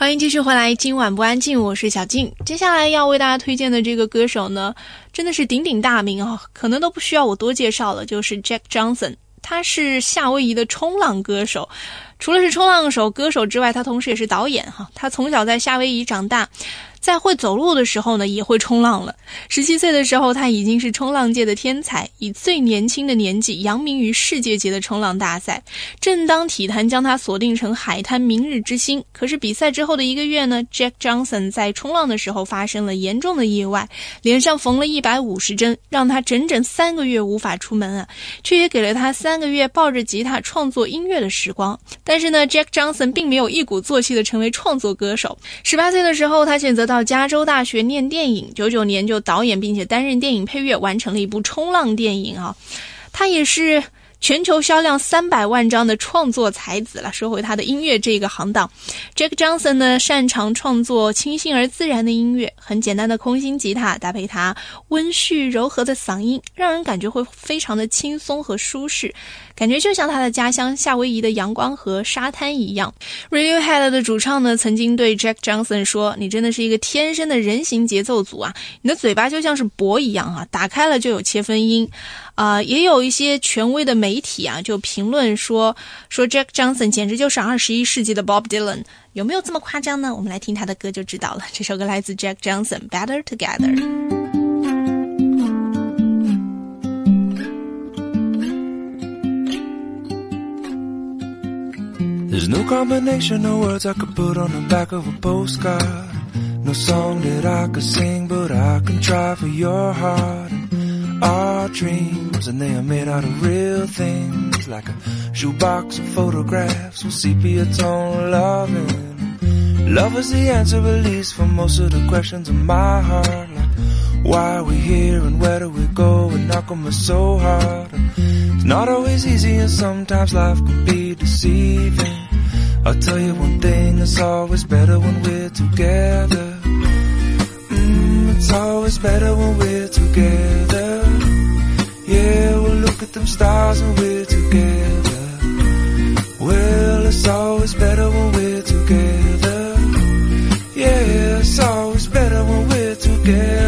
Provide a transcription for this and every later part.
欢迎继续回来，今晚不安静，我是小静。接下来要为大家推荐的这个歌手呢，真的是鼎鼎大名啊，可能都不需要我多介绍了，就是 Jack Johnson，他是夏威夷的冲浪歌手。除了是冲浪手、歌手之外，他同时也是导演哈。他从小在夏威夷长大。在会走路的时候呢，也会冲浪了。十七岁的时候，他已经是冲浪界的天才，以最年轻的年纪扬名于世界级的冲浪大赛。正当体坛将他锁定成海滩明日之星，可是比赛之后的一个月呢，Jack Johnson 在冲浪的时候发生了严重的意外，脸上缝了一百五十针，让他整整三个月无法出门啊，却也给了他三个月抱着吉他创作音乐的时光。但是呢，Jack Johnson 并没有一鼓作气的成为创作歌手。十八岁的时候，他选择。到加州大学念电影，九九年就导演并且担任电影配乐，完成了一部冲浪电影啊。他也是全球销量三百万张的创作才子了。说回他的音乐这个行当，Jack Johnson 呢擅长创作清新而自然的音乐，很简单的空心吉他搭配他温煦柔和的嗓音，让人感觉会非常的轻松和舒适。感觉就像他的家乡夏威夷的阳光和沙滩一样。Radiohead 的主唱呢，曾经对 Jack Johnson 说：“你真的是一个天生的人形节奏组啊！你的嘴巴就像是钵一样啊，打开了就有切分音。”啊，也有一些权威的美媒体啊，就评论说说 Jack Johnson 简直就是二十一世纪的 Bob Dylan。有没有这么夸张呢？我们来听他的歌就知道了。这首歌来自 Jack Johnson，《Better Together》。There's no combination of words I could put on the back of a postcard. No song that I could sing, but I can try for your heart. Our dreams, and they are made out of real things, like a shoebox of photographs with sepia tone loving. Love is the answer, at least, for most of the questions in my heart. Like, why are we here and where do we go? And come it's so hard? It's not always easy, and sometimes life can be deceiving. I'll tell you one thing, it's always better when we're together. Mm, it's always better when we're together. Look at them stars when we're together. Well, it's always better when we're together. Yeah, it's always better when we're together.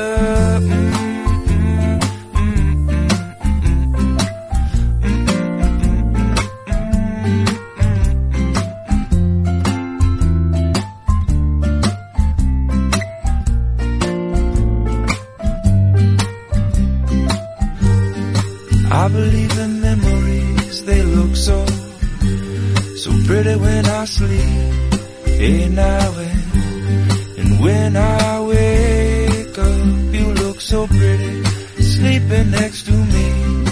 Pretty when I sleep. Now and, and when I wake up, you look so pretty, sleeping next to me.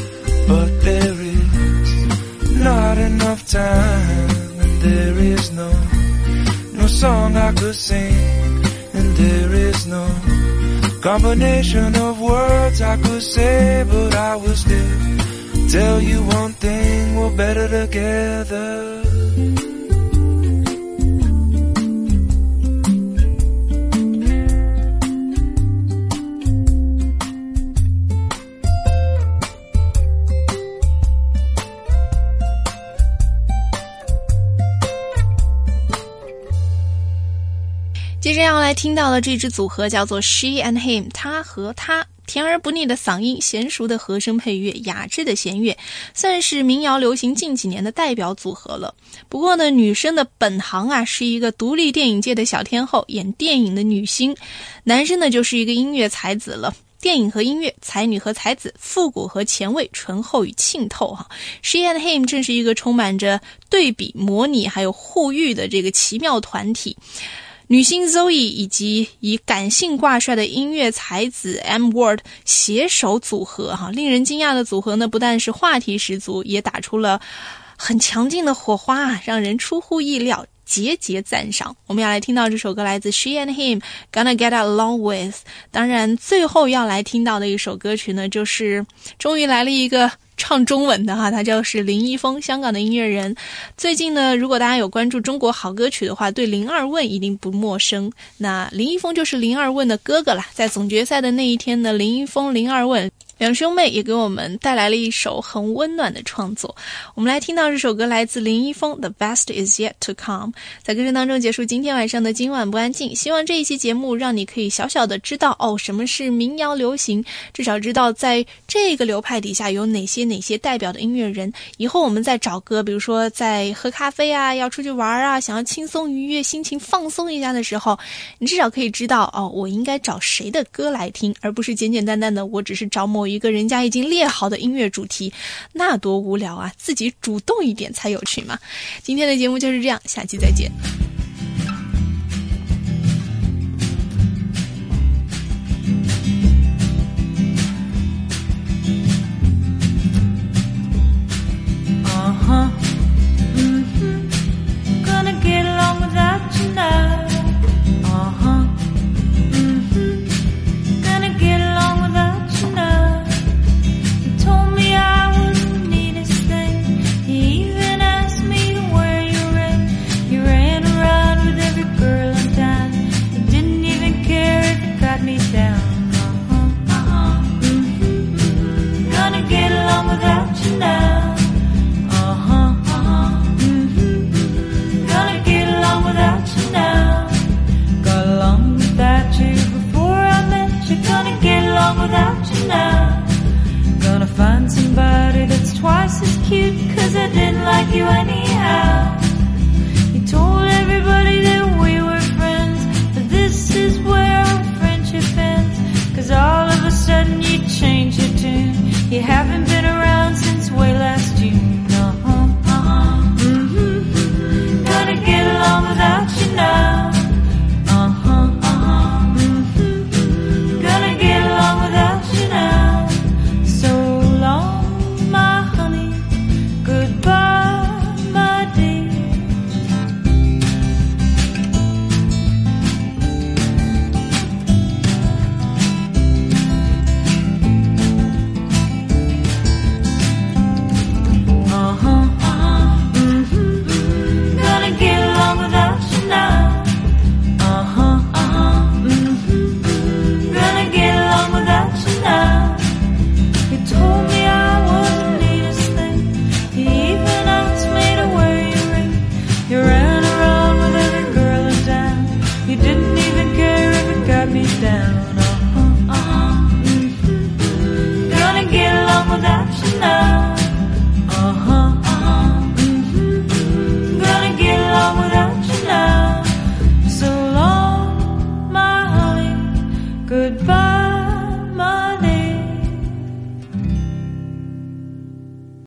But there is not enough time, and there is no, no song I could sing, and there is no combination of words I could say, but I will still tell you one thing, we're better together. 接着要来听到的这支组合叫做 She and Him，他和他。甜而不腻的嗓音，娴熟的和声配乐，雅致的弦乐，算是民谣流行近几年的代表组合了。不过呢，女生的本行啊是一个独立电影界的小天后，演电影的女星；男生呢就是一个音乐才子了。电影和音乐，才女和才子，复古和前卫，醇厚与沁透。哈，She and Him 正是一个充满着对比、模拟还有互喻的这个奇妙团体。女星 Zoe 以及以感性挂帅的音乐才子 M Word 携手组合，哈，令人惊讶的组合呢，不但是话题十足，也打出了很强劲的火花，让人出乎意料，节节赞赏。我们要来听到这首歌，来自 She and Him，Gonna Get Along With。当然，最后要来听到的一首歌曲呢，就是终于来了一个。唱中文的哈，他就是林一峰，香港的音乐人。最近呢，如果大家有关注中国好歌曲的话，对林二问一定不陌生。那林一峰就是林二问的哥哥啦。在总决赛的那一天呢，林一峰、林二问。两兄妹也给我们带来了一首很温暖的创作。我们来听到这首歌，来自林一峰，《The Best Is Yet to Come》。在歌声当中结束今天晚上的今晚不安静。希望这一期节目让你可以小小的知道哦，什么是民谣流行，至少知道在这个流派底下有哪些哪些代表的音乐人。以后我们再找歌，比如说在喝咖啡啊，要出去玩啊，想要轻松愉悦、心情放松一下的时候，你至少可以知道哦，我应该找谁的歌来听，而不是简简单单的我只是找某。一个人家已经列好的音乐主题，那多无聊啊！自己主动一点才有趣嘛。今天的节目就是这样，下期再见。you honey.